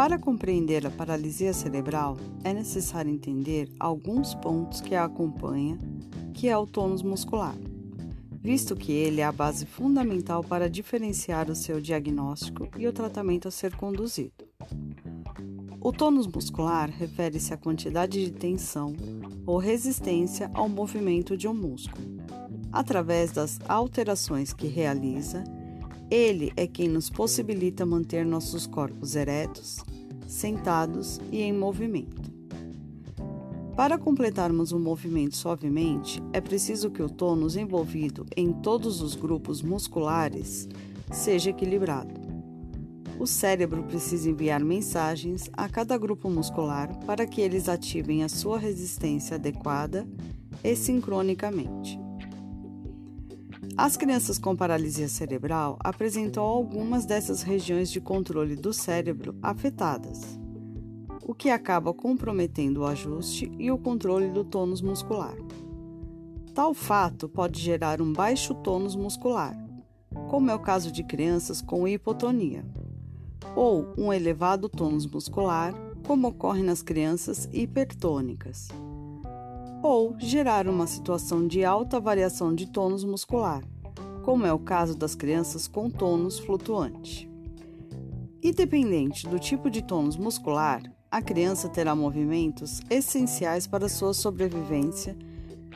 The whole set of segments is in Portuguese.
Para compreender a paralisia cerebral, é necessário entender alguns pontos que a acompanha, que é o tônus muscular, visto que ele é a base fundamental para diferenciar o seu diagnóstico e o tratamento a ser conduzido. O tônus muscular refere-se à quantidade de tensão ou resistência ao movimento de um músculo. Através das alterações que realiza, ele é quem nos possibilita manter nossos corpos eretos, sentados e em movimento. Para completarmos o um movimento suavemente, é preciso que o tônus envolvido em todos os grupos musculares seja equilibrado. O cérebro precisa enviar mensagens a cada grupo muscular para que eles ativem a sua resistência adequada e sincronicamente. As crianças com paralisia cerebral apresentam algumas dessas regiões de controle do cérebro afetadas, o que acaba comprometendo o ajuste e o controle do tônus muscular. Tal fato pode gerar um baixo tônus muscular, como é o caso de crianças com hipotonia, ou um elevado tônus muscular, como ocorre nas crianças hipertônicas ou gerar uma situação de alta variação de tônus muscular, como é o caso das crianças com tônus flutuante. Independente do tipo de tônus muscular, a criança terá movimentos essenciais para sua sobrevivência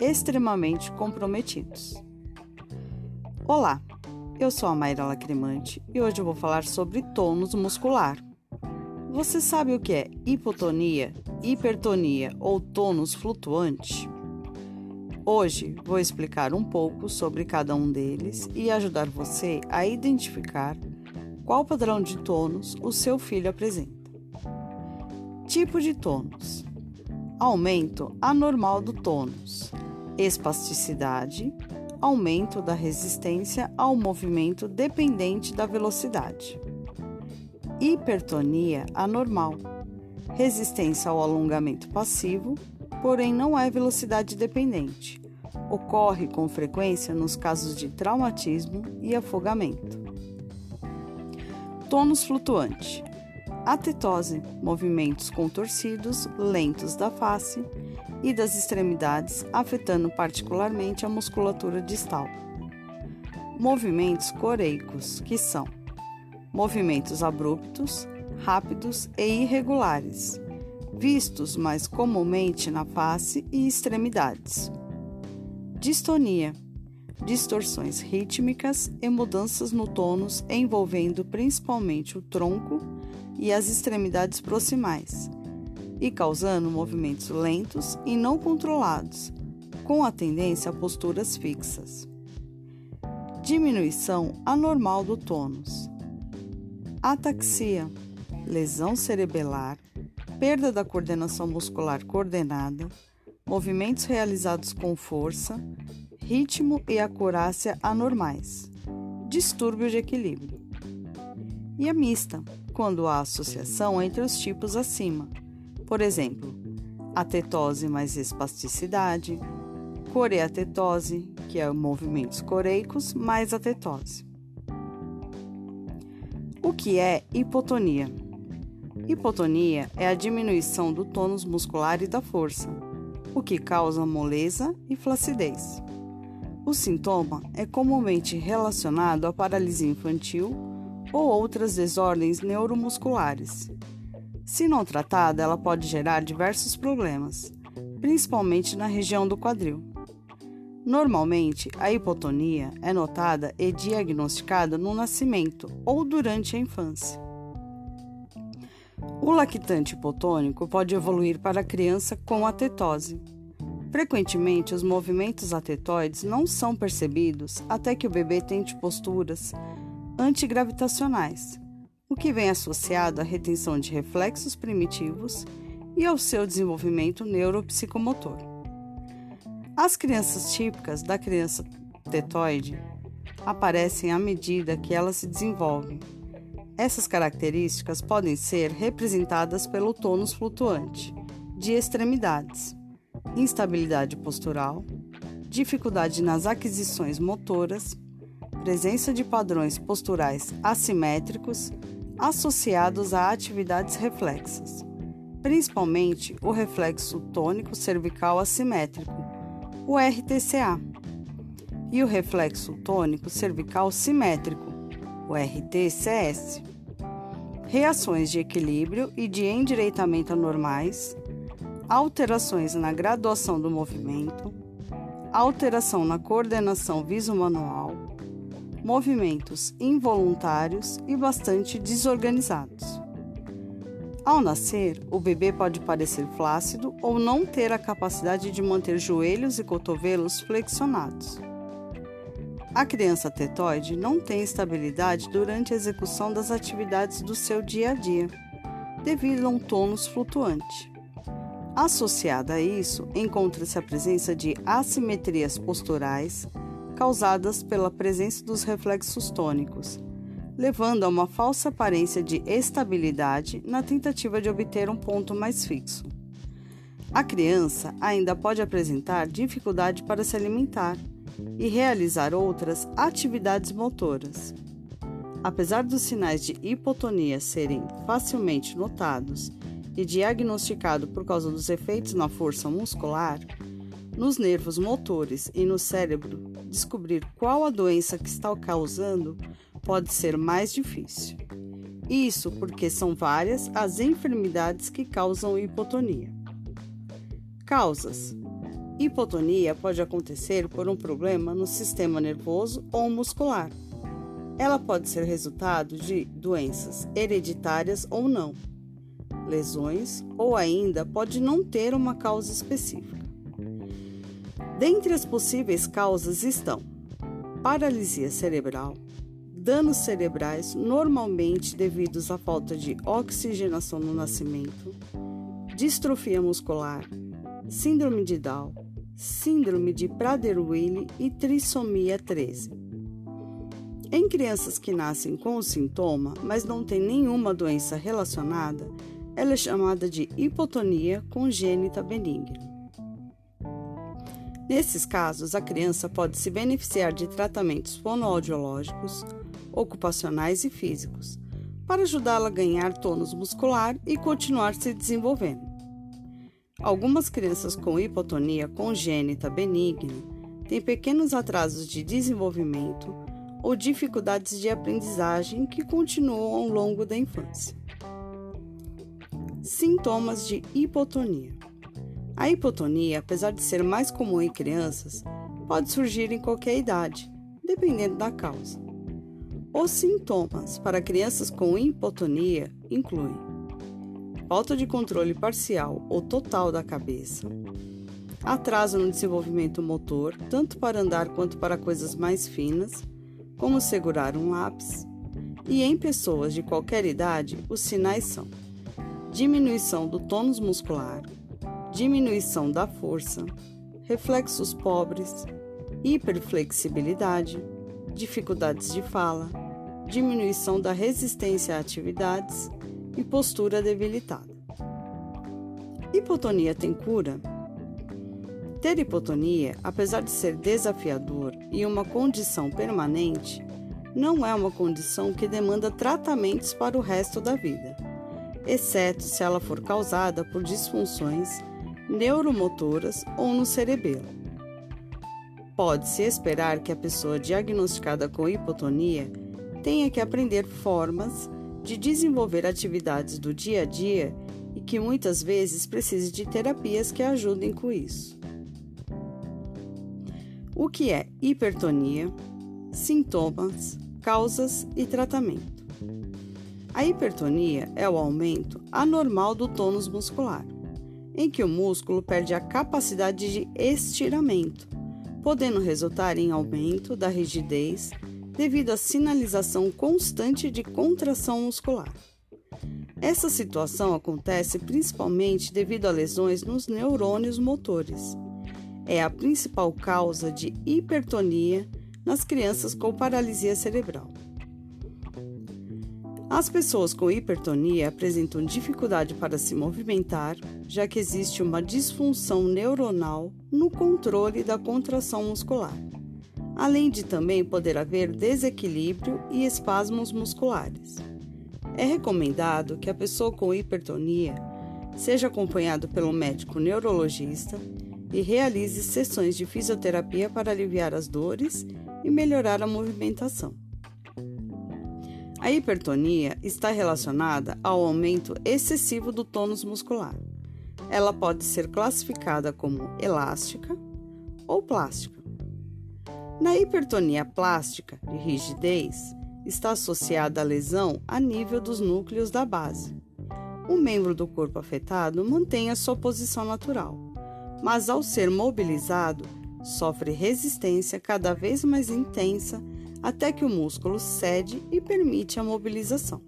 extremamente comprometidos. Olá, eu sou a Mayra Lacrimante e hoje eu vou falar sobre tônus muscular. Você sabe o que é hipotonia, hipertonia ou tônus flutuante? Hoje vou explicar um pouco sobre cada um deles e ajudar você a identificar qual padrão de tônus o seu filho apresenta. Tipo de tônus: aumento anormal do tônus, espasticidade, aumento da resistência ao movimento dependente da velocidade hipertonia anormal, resistência ao alongamento passivo, porém não é velocidade dependente. Ocorre com frequência nos casos de traumatismo e afogamento. Tônus flutuante. Atetose, movimentos contorcidos, lentos da face e das extremidades, afetando particularmente a musculatura distal. Movimentos coreicos, que são movimentos abruptos, rápidos e irregulares, vistos mais comumente na face e extremidades. Distonia distorções rítmicas e mudanças no tônus envolvendo principalmente o tronco e as extremidades proximais, e causando movimentos lentos e não controlados, com a tendência a posturas fixas. Diminuição anormal do tônus ataxia, lesão cerebelar, perda da coordenação muscular coordenada, movimentos realizados com força, ritmo e acurácia anormais, distúrbio de equilíbrio. E a mista, quando há associação entre os tipos acima, por exemplo, atetose mais espasticidade, coreatetose, que é movimentos coreicos mais atetose. Que é hipotonia? Hipotonia é a diminuição do tônus muscular e da força, o que causa moleza e flacidez. O sintoma é comumente relacionado à paralisia infantil ou outras desordens neuromusculares. Se não tratada, ela pode gerar diversos problemas, principalmente na região do quadril. Normalmente, a hipotonia é notada e diagnosticada no nascimento ou durante a infância. O lactante hipotônico pode evoluir para a criança com atetose. Frequentemente, os movimentos atetoides não são percebidos até que o bebê tente posturas antigravitacionais, o que vem associado à retenção de reflexos primitivos e ao seu desenvolvimento neuropsicomotor. As crianças típicas da criança tetoide aparecem à medida que ela se desenvolve. Essas características podem ser representadas pelo tônus flutuante, de extremidades, instabilidade postural, dificuldade nas aquisições motoras, presença de padrões posturais assimétricos, associados a atividades reflexas, principalmente o reflexo tônico cervical assimétrico, o RTCA, e o reflexo tônico cervical simétrico, o RTCS. Reações de equilíbrio e de endireitamento anormais, alterações na graduação do movimento, alteração na coordenação visomanual, movimentos involuntários e bastante desorganizados. Ao nascer, o bebê pode parecer flácido ou não ter a capacidade de manter joelhos e cotovelos flexionados. A criança tetoide não tem estabilidade durante a execução das atividades do seu dia a dia, devido a um tônus flutuante. Associada a isso, encontra-se a presença de assimetrias posturais causadas pela presença dos reflexos tônicos, levando a uma falsa aparência de estabilidade na tentativa de obter um ponto mais fixo. A criança ainda pode apresentar dificuldade para se alimentar e realizar outras atividades motoras. Apesar dos sinais de hipotonia serem facilmente notados e diagnosticados por causa dos efeitos na força muscular, nos nervos motores e no cérebro, descobrir qual a doença que está causando pode ser mais difícil. Isso porque são várias as enfermidades que causam hipotonia. Causas: Hipotonia pode acontecer por um problema no sistema nervoso ou muscular. Ela pode ser resultado de doenças hereditárias ou não, lesões ou ainda pode não ter uma causa específica. Dentre as possíveis causas estão paralisia cerebral, danos cerebrais normalmente devidos à falta de oxigenação no nascimento, distrofia muscular, síndrome de Down, síndrome de Prader-Willi e trissomia 13. Em crianças que nascem com o sintoma, mas não têm nenhuma doença relacionada, ela é chamada de hipotonia congênita benigna. Nesses casos, a criança pode se beneficiar de tratamentos fonoaudiológicos, ocupacionais e físicos, para ajudá-la a ganhar tônus muscular e continuar se desenvolvendo. Algumas crianças com hipotonia congênita benigna têm pequenos atrasos de desenvolvimento ou dificuldades de aprendizagem que continuam ao longo da infância. Sintomas de hipotonia: A hipotonia, apesar de ser mais comum em crianças, pode surgir em qualquer idade, dependendo da causa. Os sintomas para crianças com hipotonia incluem falta de controle parcial ou total da cabeça, atraso no desenvolvimento motor, tanto para andar quanto para coisas mais finas, como segurar um lápis, e em pessoas de qualquer idade, os sinais são diminuição do tônus muscular, diminuição da força, reflexos pobres, hiperflexibilidade, dificuldades de fala, diminuição da resistência a atividades e postura debilitada. Hipotonia tem cura? Ter hipotonia, apesar de ser desafiador e uma condição permanente, não é uma condição que demanda tratamentos para o resto da vida, exceto se ela for causada por disfunções neuromotoras ou no cerebelo. Pode-se esperar que a pessoa diagnosticada com hipotonia tenha que aprender formas de desenvolver atividades do dia a dia e que muitas vezes precise de terapias que ajudem com isso. O que é hipertonia? Sintomas, causas e tratamento. A hipertonia é o aumento anormal do tônus muscular, em que o músculo perde a capacidade de estiramento, podendo resultar em aumento da rigidez devido à sinalização constante de contração muscular. Essa situação acontece principalmente devido a lesões nos neurônios motores. É a principal causa de hipertonia nas crianças com paralisia cerebral. As pessoas com hipertonia apresentam dificuldade para se movimentar, já que existe uma disfunção neuronal no controle da contração muscular além de também poder haver desequilíbrio e espasmos musculares. É recomendado que a pessoa com hipertonia seja acompanhado pelo médico neurologista e realize sessões de fisioterapia para aliviar as dores e melhorar a movimentação. A hipertonia está relacionada ao aumento excessivo do tônus muscular. Ela pode ser classificada como elástica ou plástica. Na hipertonia plástica de rigidez, está associada a lesão a nível dos núcleos da base. O membro do corpo afetado mantém a sua posição natural, mas ao ser mobilizado, sofre resistência cada vez mais intensa até que o músculo cede e permite a mobilização.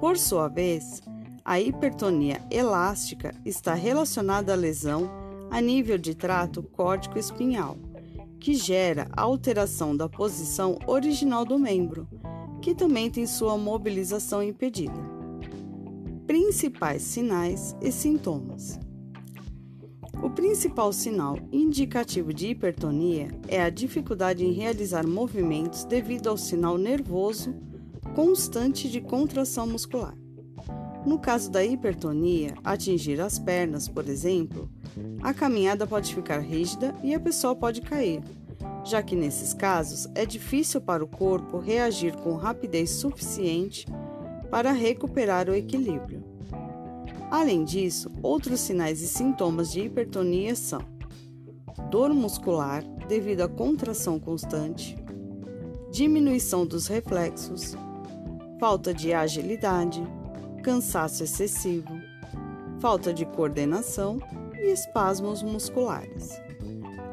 Por sua vez, a hipertonia elástica está relacionada à lesão a nível de trato córtico-espinhal que gera a alteração da posição original do membro, que também tem sua mobilização impedida. Principais sinais e sintomas. O principal sinal indicativo de hipertonia é a dificuldade em realizar movimentos devido ao sinal nervoso constante de contração muscular. No caso da hipertonia, atingir as pernas, por exemplo, a caminhada pode ficar rígida e a pessoa pode cair, já que nesses casos é difícil para o corpo reagir com rapidez suficiente para recuperar o equilíbrio. Além disso, outros sinais e sintomas de hipertonia são dor muscular devido à contração constante, diminuição dos reflexos, falta de agilidade, cansaço excessivo, falta de coordenação e espasmos musculares.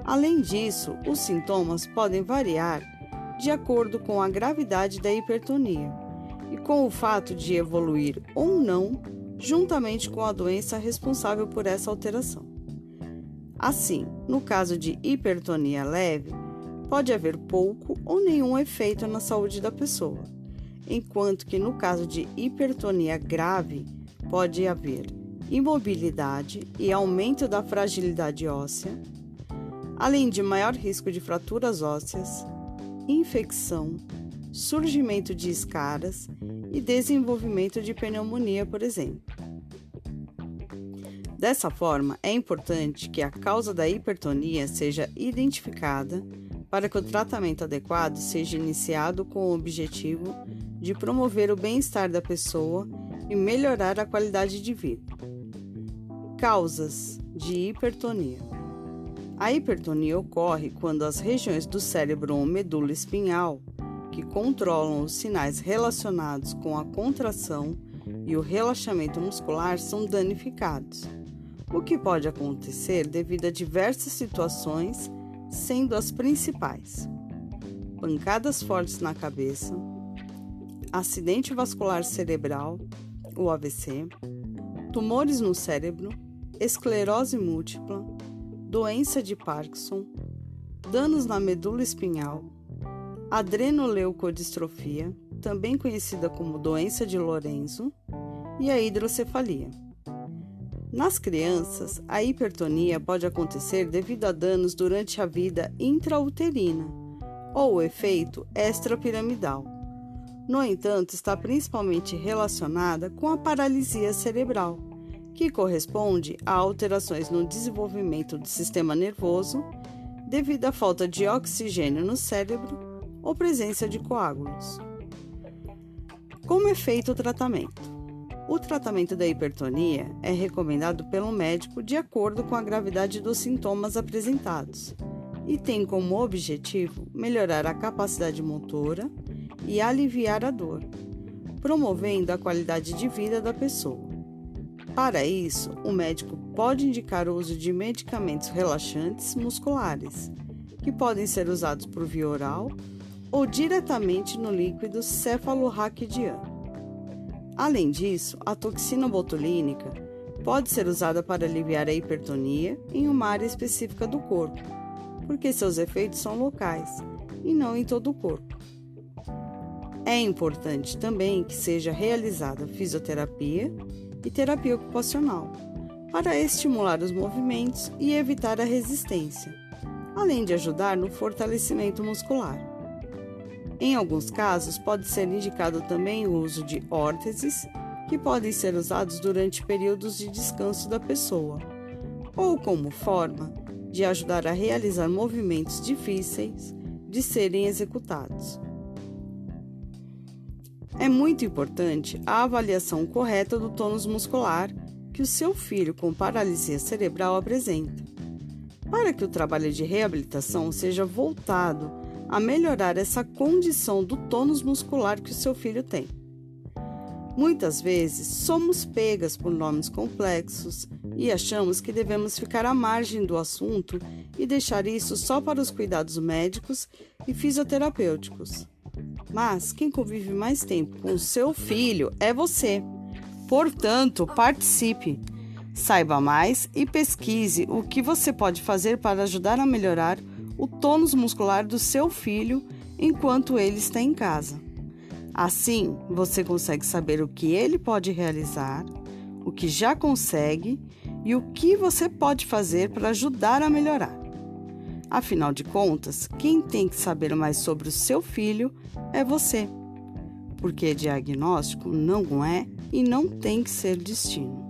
Além disso, os sintomas podem variar de acordo com a gravidade da hipertonia e com o fato de evoluir ou não, juntamente com a doença responsável por essa alteração. Assim, no caso de hipertonia leve, pode haver pouco ou nenhum efeito na saúde da pessoa, enquanto que no caso de hipertonia grave, pode haver imobilidade e aumento da fragilidade óssea, além de maior risco de fraturas ósseas, infecção, surgimento de escaras e desenvolvimento de pneumonia, por exemplo. Dessa forma, é importante que a causa da hipertonia seja identificada para que o tratamento adequado seja iniciado com o objetivo de promover o bem-estar da pessoa e melhorar a qualidade de vida. Causas de hipertonia: A hipertonia ocorre quando as regiões do cérebro ou medula espinhal, que controlam os sinais relacionados com a contração e o relaxamento muscular, são danificados, o que pode acontecer devido a diversas situações, sendo as principais: pancadas fortes na cabeça, acidente vascular cerebral, o AVC, tumores no cérebro, esclerose múltipla, doença de Parkinson, danos na medula espinhal, adrenoleucodistrofia, também conhecida como doença de Lorenzo, e a hidrocefalia. Nas crianças, a hipertonia pode acontecer devido a danos durante a vida intrauterina ou o efeito extrapiramidal. No entanto, está principalmente relacionada com a paralisia cerebral, que corresponde a alterações no desenvolvimento do sistema nervoso devido à falta de oxigênio no cérebro ou presença de coágulos. Como é feito o tratamento? O tratamento da hipertonia é recomendado pelo médico de acordo com a gravidade dos sintomas apresentados e tem como objetivo melhorar a capacidade motora e aliviar a dor, promovendo a qualidade de vida da pessoa. Para isso, o médico pode indicar o uso de medicamentos relaxantes musculares, que podem ser usados por via oral ou diretamente no líquido cefalorraquidiano. Além disso, a toxina botulínica pode ser usada para aliviar a hipertonia em uma área específica do corpo, porque seus efeitos são locais e não em todo o corpo. É importante também que seja realizada fisioterapia e terapia ocupacional, para estimular os movimentos e evitar a resistência, além de ajudar no fortalecimento muscular. Em alguns casos, pode ser indicado também o uso de órteses, que podem ser usados durante períodos de descanso da pessoa, ou como forma de ajudar a realizar movimentos difíceis de serem executados. É muito importante a avaliação correta do tônus muscular que o seu filho com paralisia cerebral apresenta, para que o trabalho de reabilitação seja voltado a melhorar essa condição do tônus muscular que o seu filho tem. Muitas vezes somos pegas por nomes complexos e achamos que devemos ficar à margem do assunto e deixar isso só para os cuidados médicos e fisioterapêuticos. Mas quem convive mais tempo com o seu filho é você. Portanto, participe, saiba mais e pesquise o que você pode fazer para ajudar a melhorar o tônus muscular do seu filho enquanto ele está em casa. Assim, você consegue saber o que ele pode realizar, o que já consegue e o que você pode fazer para ajudar a melhorar. Afinal de contas, quem tem que saber mais sobre o seu filho é você, porque diagnóstico não é e não tem que ser destino.